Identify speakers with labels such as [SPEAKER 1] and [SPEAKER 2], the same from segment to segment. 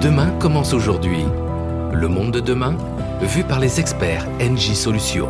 [SPEAKER 1] Demain commence aujourd'hui. Le monde de demain, vu par les experts NJ Solutions.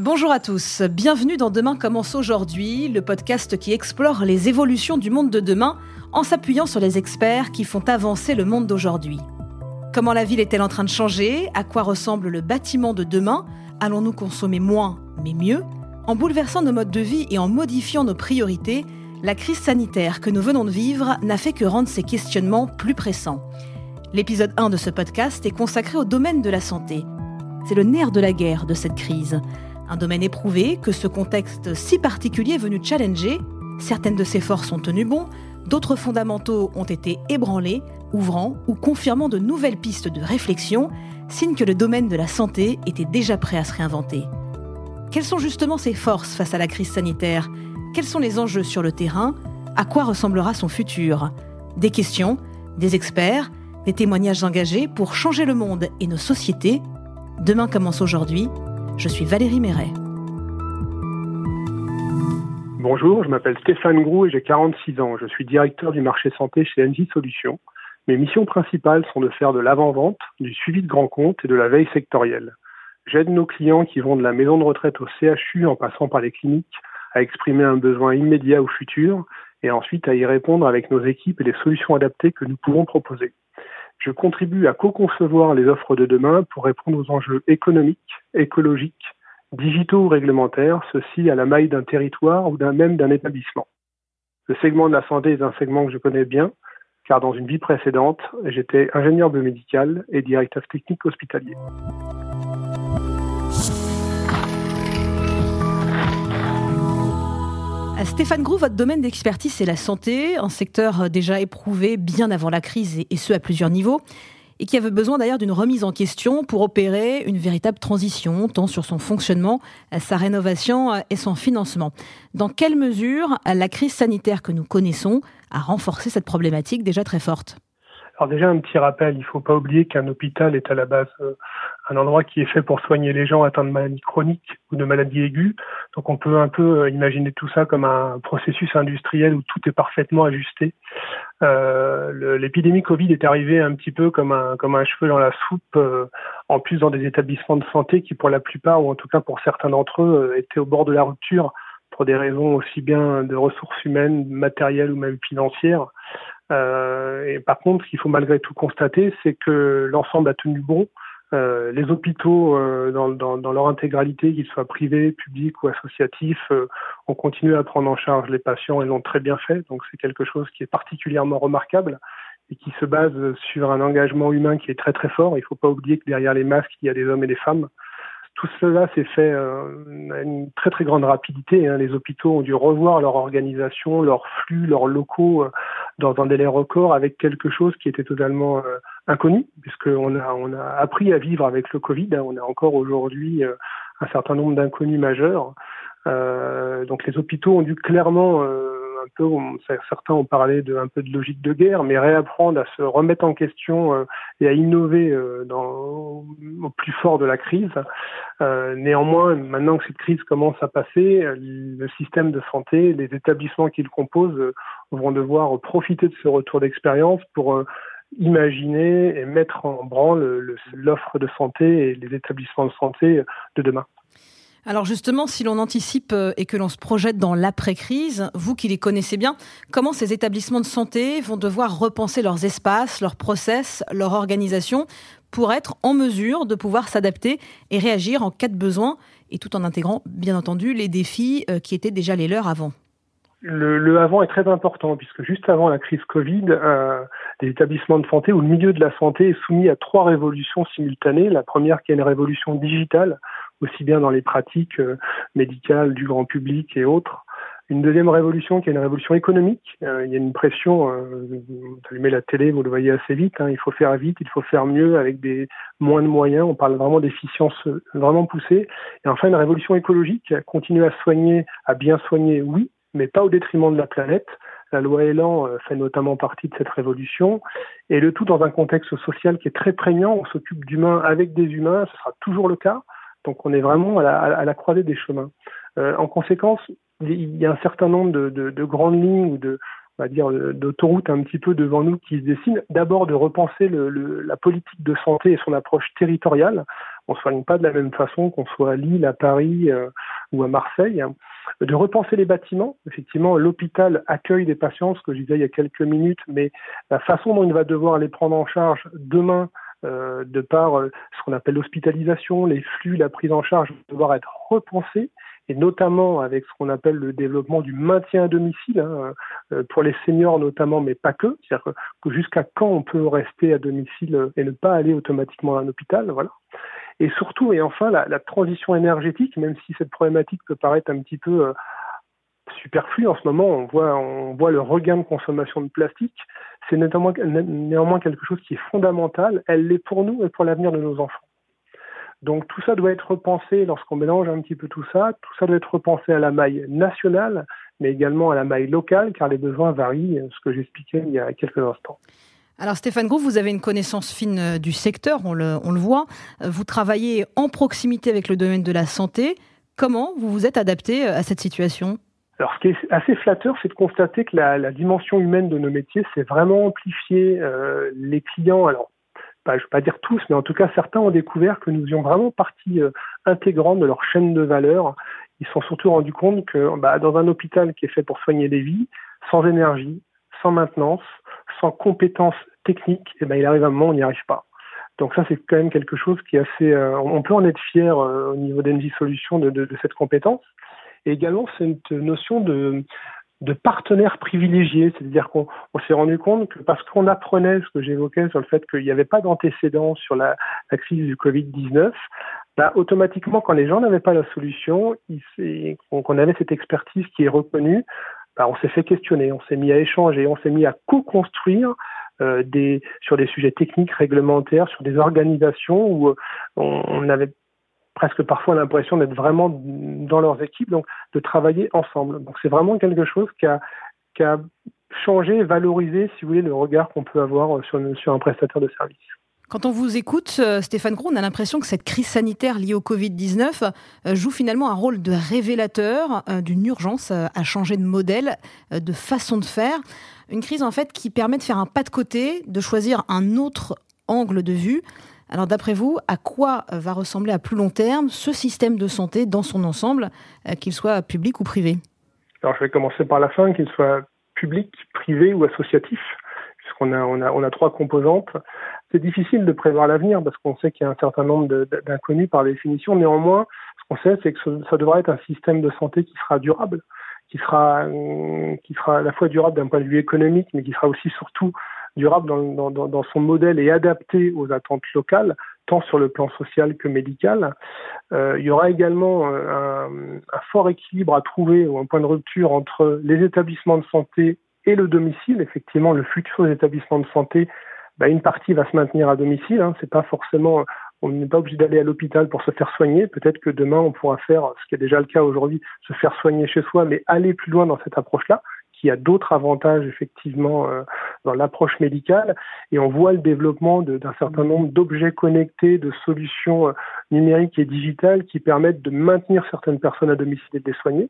[SPEAKER 2] Bonjour à tous, bienvenue dans Demain commence aujourd'hui, le podcast qui explore les évolutions du monde de demain en s'appuyant sur les experts qui font avancer le monde d'aujourd'hui. Comment la ville est-elle en train de changer? À quoi ressemble le bâtiment de demain? Allons-nous consommer moins, mais mieux? En bouleversant nos modes de vie et en modifiant nos priorités, la crise sanitaire que nous venons de vivre n'a fait que rendre ces questionnements plus pressants. L'épisode 1 de ce podcast est consacré au domaine de la santé. C'est le nerf de la guerre de cette crise. Un domaine éprouvé que ce contexte si particulier est venu challenger. Certaines de ses forces ont tenu bon, d'autres fondamentaux ont été ébranlés, ouvrant ou confirmant de nouvelles pistes de réflexion, signe que le domaine de la santé était déjà prêt à se réinventer. Quelles sont justement ses forces face à la crise sanitaire? Quels sont les enjeux sur le terrain? À quoi ressemblera son futur? Des questions, des experts, des témoignages engagés pour changer le monde et nos sociétés. Demain commence aujourd'hui. Je suis Valérie Méret.
[SPEAKER 3] Bonjour, je m'appelle Stéphane Grou et j'ai 46 ans. Je suis directeur du marché santé chez NJ Solutions. Mes missions principales sont de faire de l'avant-vente, du suivi de grands comptes et de la veille sectorielle. J'aide nos clients qui vont de la maison de retraite au CHU en passant par les cliniques à exprimer un besoin immédiat ou futur et ensuite à y répondre avec nos équipes et les solutions adaptées que nous pouvons proposer. Je contribue à co-concevoir les offres de demain pour répondre aux enjeux économiques, écologiques, digitaux ou réglementaires, ceci à la maille d'un territoire ou d'un même d'un établissement. Le segment de la santé est un segment que je connais bien, car dans une vie précédente, j'étais ingénieur biomédical et directeur technique hospitalier.
[SPEAKER 2] Stéphane Grou, votre domaine d'expertise, c'est la santé, un secteur déjà éprouvé bien avant la crise et ce à plusieurs niveaux et qui avait besoin d'ailleurs d'une remise en question pour opérer une véritable transition, tant sur son fonctionnement, sa rénovation et son financement. Dans quelle mesure la crise sanitaire que nous connaissons a renforcé cette problématique déjà très forte?
[SPEAKER 3] Alors déjà un petit rappel, il ne faut pas oublier qu'un hôpital est à la base euh, un endroit qui est fait pour soigner les gens atteints de maladies chroniques ou de maladies aiguës. Donc on peut un peu euh, imaginer tout ça comme un processus industriel où tout est parfaitement ajusté. Euh, L'épidémie Covid est arrivée un petit peu comme un comme un cheveu dans la soupe, euh, en plus dans des établissements de santé qui pour la plupart ou en tout cas pour certains d'entre eux étaient au bord de la rupture pour des raisons aussi bien de ressources humaines, matérielles ou même financières. Euh, et par contre, ce qu'il faut malgré tout constater, c'est que l'ensemble a tenu bon. Euh, les hôpitaux, euh, dans, dans, dans, leur intégralité, qu'ils soient privés, publics ou associatifs, euh, ont continué à prendre en charge les patients et l'ont très bien fait. Donc c'est quelque chose qui est particulièrement remarquable et qui se base sur un engagement humain qui est très très fort. Il ne faut pas oublier que derrière les masques, il y a des hommes et des femmes tout cela s'est fait euh, à une très très grande rapidité. Hein. Les hôpitaux ont dû revoir leur organisation, leurs flux, leurs locaux euh, dans un délai record avec quelque chose qui était totalement euh, inconnu, puisqu'on a, on a appris à vivre avec le Covid. Hein. On a encore aujourd'hui un certain nombre d'inconnus majeurs. donc les hôpitaux ont dû clairement un certains ont parlé de un peu de logique de guerre, mais réapprendre à se remettre en question euh, et à innover euh, au plus fort de la crise. Euh, néanmoins, maintenant que cette crise commence à passer, le système de santé, les établissements qui le composent vont devoir profiter de ce retour d'expérience pour imaginer et mettre en branle l'offre de santé et les établissements de santé de demain.
[SPEAKER 2] Alors justement, si l'on anticipe euh, et que l'on se projette dans l'après-crise, vous qui les connaissez bien, comment ces établissements de santé vont devoir repenser leurs espaces, leurs process, leur organisation pour être en mesure de pouvoir s'adapter et réagir en cas de besoin, et tout en intégrant, bien entendu, les défis euh, qui étaient déjà les leurs avant?
[SPEAKER 3] Le, avant est très important puisque juste avant la crise Covid, euh, les établissements de santé ou le milieu de la santé est soumis à trois révolutions simultanées. La première qui est une révolution digitale aussi bien dans les pratiques euh, médicales du grand public et autres. Une deuxième révolution qui est une révolution économique. Euh, il y a une pression, euh, vous allumez la télé, vous le voyez assez vite, hein, il faut faire vite, il faut faire mieux avec des moins de moyens, on parle vraiment d'efficience vraiment poussée. Et enfin une révolution écologique, continuer à soigner, à bien soigner, oui, mais pas au détriment de la planète. La loi Elan fait notamment partie de cette révolution, et le tout dans un contexte social qui est très prégnant. On s'occupe d'humains avec des humains, ce sera toujours le cas. Donc on est vraiment à la, croisée des chemins. Euh, en conséquence, il y a un certain nombre de, grandes lignes ou de, on va dire, d'autoroutes un petit peu devant nous qui se dessinent. D'abord de repenser la politique de santé et son approche territoriale. On ne soigne pas de la même façon qu'on soit à Lille, à Paris euh, ou à Marseille de repenser les bâtiments. Effectivement, l'hôpital accueille des patients, ce que je disais il y a quelques minutes, mais la façon dont il va devoir les prendre en charge demain, euh, de par euh, ce qu'on appelle l'hospitalisation, les flux, la prise en charge, va devoir être repensée et notamment avec ce qu'on appelle le développement du maintien à domicile, hein, euh, pour les seniors notamment, mais pas que. C'est-à-dire que jusqu'à quand on peut rester à domicile et ne pas aller automatiquement à un hôpital, voilà. Et surtout, et enfin, la, la, transition énergétique, même si cette problématique peut paraître un petit peu euh, superflue en ce moment, on voit, on voit le regain de consommation de plastique, c'est néanmoins, quelque chose qui est fondamental. Elle l'est pour nous et pour l'avenir de nos enfants. Donc tout ça doit être repensé lorsqu'on mélange un petit peu tout ça. Tout ça doit être repensé à la maille nationale, mais également à la maille locale, car les besoins varient, ce que j'expliquais il y a quelques instants.
[SPEAKER 2] Alors Stéphane Gros, vous avez une connaissance fine euh, du secteur, on le, on le voit. Euh, vous travaillez en proximité avec le domaine de la santé. Comment vous vous êtes adapté euh, à cette situation?
[SPEAKER 3] Alors, ce qui est assez flatteur, c'est de constater que la, la, dimension humaine de nos métiers s'est vraiment amplifiée. Euh, les clients, alors, pas, je ne vais pas dire tous, mais en tout cas, certains ont découvert que nous avions vraiment partie euh, intégrante de leur chaîne de valeur. Ils se sont surtout rendus compte que bah, dans un hôpital qui est fait pour soigner des vies, sans énergie, sans maintenance, sans compétences techniques, eh ben, il arrive un moment où on n'y arrive pas. Donc ça, c'est quand même quelque chose qui est assez... Euh, on peut en être fier euh, au niveau d'Engie Solutions de, de, de, cette compétence. Et également, cette notion de, de partenaire privilégié, c'est-à-dire qu'on s'est rendu compte que parce qu'on apprenait ce que j'évoquais sur le fait qu'il n'y avait pas d'antécédent sur la, crise du Covid-19, bah, automatiquement, quand les gens n'avaient pas la solution, qu'on avait cette expertise qui est reconnue, bah, on s'est fait questionner, on s'est mis à échanger, on s'est mis à co-construire euh, sur des sujets techniques, réglementaires, sur des organisations où euh, on, avait presque parfois l'impression d'être vraiment dans leurs équipes, donc de travailler ensemble. Donc c'est vraiment quelque chose qui a, qui a changé, valorisé, si vous voulez, le regard qu'on peut avoir sur, sur un prestataire de service.
[SPEAKER 2] Quand on vous écoute, euh, Stéphane Gros, on a l'impression que cette crise sanitaire liée au Covid-19 euh, joue finalement un rôle de révélateur euh, d'une urgence à changer de modèle, de façon de faire. Une crise en fait qui permet de faire un pas de côté, de choisir un autre angle de vue. Alors d'après vous, à quoi va ressembler à plus long terme ce système de santé dans son ensemble, qu'il soit public ou privé?
[SPEAKER 3] Alors je vais commencer par la fin, qu'il soit public, privé ou associatif puisqu'on a, on a, on a trois composantes. C'est difficile de prévoir l'avenir parce qu'on sait qu'il y a un certain nombre d'inconnus par définition. Néanmoins, ce qu'on sait, c'est que ça devra être un système de santé qui sera durable, qui sera, qui sera à la fois durable d'un point de vue économique, mais qui sera aussi surtout durable dans, dans, dans, son modèle et adapté aux attentes locales, tant sur le plan social que médical. Euh, il y aura également euh, un, un, fort équilibre à trouver ou un point de rupture entre les établissements de santé et le domicile. Effectivement, le futur des établissements de santé, bah, une partie va se maintenir à domicile. Hein. C'est pas forcément, on n'est pas obligé d'aller à l'hôpital pour se faire soigner. Peut-être que demain, on pourra faire, ce qui est déjà le cas aujourd'hui, se faire soigner chez soi, mais aller plus loin dans cette approche-là qui a d'autres avantages effectivement euh, dans l'approche médicale et on voit le développement d'un certain nombre d'objets connectés, de solutions euh, numériques et digitales qui permettent de maintenir certaines personnes à domicile et de les soigner.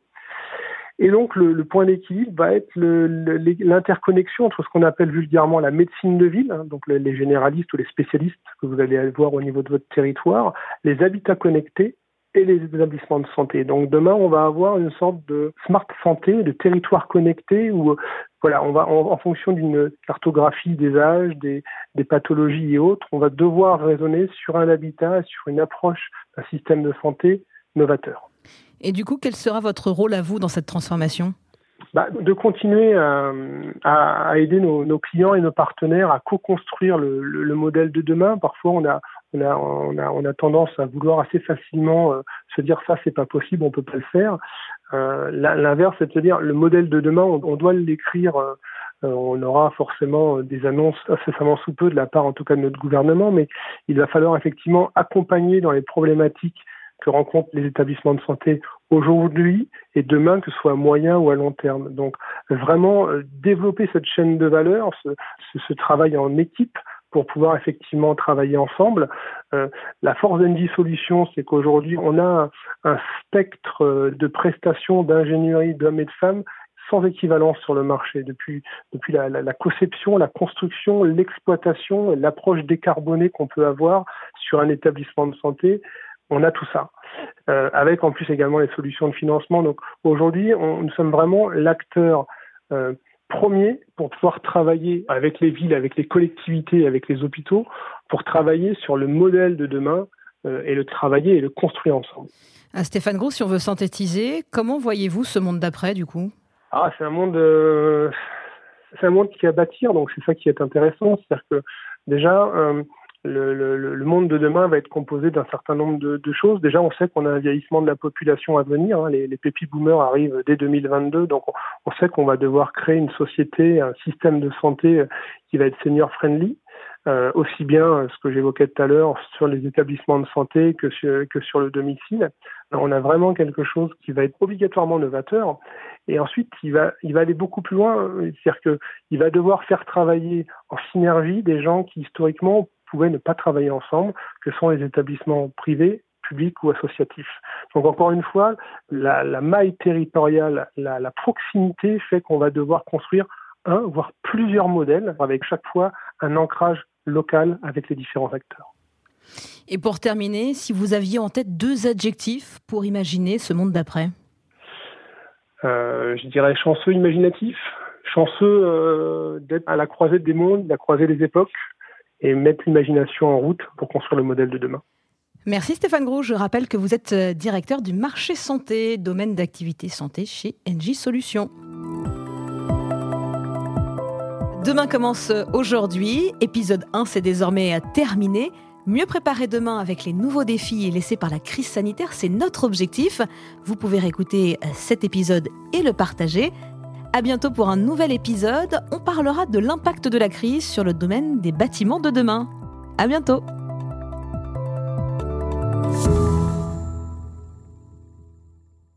[SPEAKER 3] Et donc le, le point d'équilibre va être l'interconnexion entre ce qu'on appelle vulgairement la médecine de ville, hein, donc les, généralistes ou les spécialistes que vous allez voir au niveau de votre territoire, les habitats connectés et les établissements de santé. Donc demain, on va avoir une sorte de smart santé, de territoire connecté où voilà, on va en, en fonction d'une cartographie des âges, des, des, pathologies et autres, on va devoir raisonner sur un habitat, sur une approche d'un système de santé novateur.
[SPEAKER 2] Et du coup, quel sera votre rôle à vous dans cette transformation?
[SPEAKER 3] Bah, de continuer à, à, aider nos, nos, clients et nos partenaires à co-construire le, le, le, modèle de demain. Parfois, on a, on a, tendance à vouloir assez facilement euh, se dire ça, c'est pas possible, on peut pas le faire. Euh, L'inverse, c'est de dire le modèle de demain, on, doit l'écrire. Euh, on aura forcément des annonces incessamment sous peu de la part, en tout cas, de notre gouvernement, mais il va falloir effectivement accompagner dans les problématiques que rencontrent les établissements de santé aujourd'hui et demain, que ce soit à moyen ou à long terme. Donc vraiment développer cette chaîne de valeur, ce, travail en équipe pour pouvoir effectivement travailler ensemble. Euh, la force d'Engie Solutions, c'est qu'aujourd'hui, on a un, spectre euh, de prestations d'ingénierie d'hommes et de femmes sans équivalence sur le marché, depuis, depuis la, la, la conception, la construction, l'exploitation, l'approche décarbonée qu'on peut avoir sur un établissement de santé. On a tout ça, euh, avec en plus également les solutions de financement. Donc aujourd'hui, nous sommes vraiment l'acteur euh, premier pour pouvoir travailler avec les villes, avec les collectivités, avec les hôpitaux, pour travailler sur le modèle de demain euh, et le travailler et le construire ensemble.
[SPEAKER 2] Ah, Stéphane Gros, si on veut synthétiser, comment voyez-vous ce monde d'après du coup?
[SPEAKER 3] Ah, c'est un monde, euh, c'est un monde qui a bâtir, donc c'est ça qui est intéressant. C'est-à-dire que déjà, euh, le, le, le, monde de demain va être composé d'un certain nombre de, de, choses. Déjà, on sait qu'on a un vieillissement de la population à venir. Hein. Les, les pépi boomers arrivent dès 2022, donc on, sait qu'on va devoir créer une société, un système de santé qui va être senior friendly. Euh, aussi bien ce que j'évoquais tout à l'heure sur les établissements de santé que sur, que sur le domicile. on a vraiment quelque chose qui va être obligatoirement novateur et ensuite, il va, il va aller beaucoup plus loin. C'est-à-dire qu'il va devoir faire travailler en synergie des gens qui historiquement pouvaient ne pas travailler ensemble, que sont les établissements privés, publics ou associatifs. Donc encore une fois, la, la maille territoriale, la, la proximité fait qu'on va devoir construire un, voire plusieurs modèles, avec chaque fois un ancrage local avec les différents acteurs.
[SPEAKER 2] Et pour terminer, si vous aviez en tête deux adjectifs pour imaginer ce monde d'après?
[SPEAKER 3] Euh, je dirais chanceux imaginatif, chanceux euh, d'être à la croisée des mondes, la croisée des époques et mettre l'imagination en route pour construire le modèle de demain.
[SPEAKER 2] Merci Stéphane Gros. Je rappelle que vous êtes euh, directeur du marché santé, domaine d'activité santé chez NJ Solutions. Demain commence aujourd'hui. Épisode 1, c'est désormais terminé. Mieux préparer demain avec les nouveaux défis laissés par la crise sanitaire, c'est notre objectif. Vous pouvez réécouter euh, cet épisode et le partager. À bientôt pour un nouvel épisode. On parlera de l'impact de la crise sur le domaine des bâtiments de demain. À bientôt.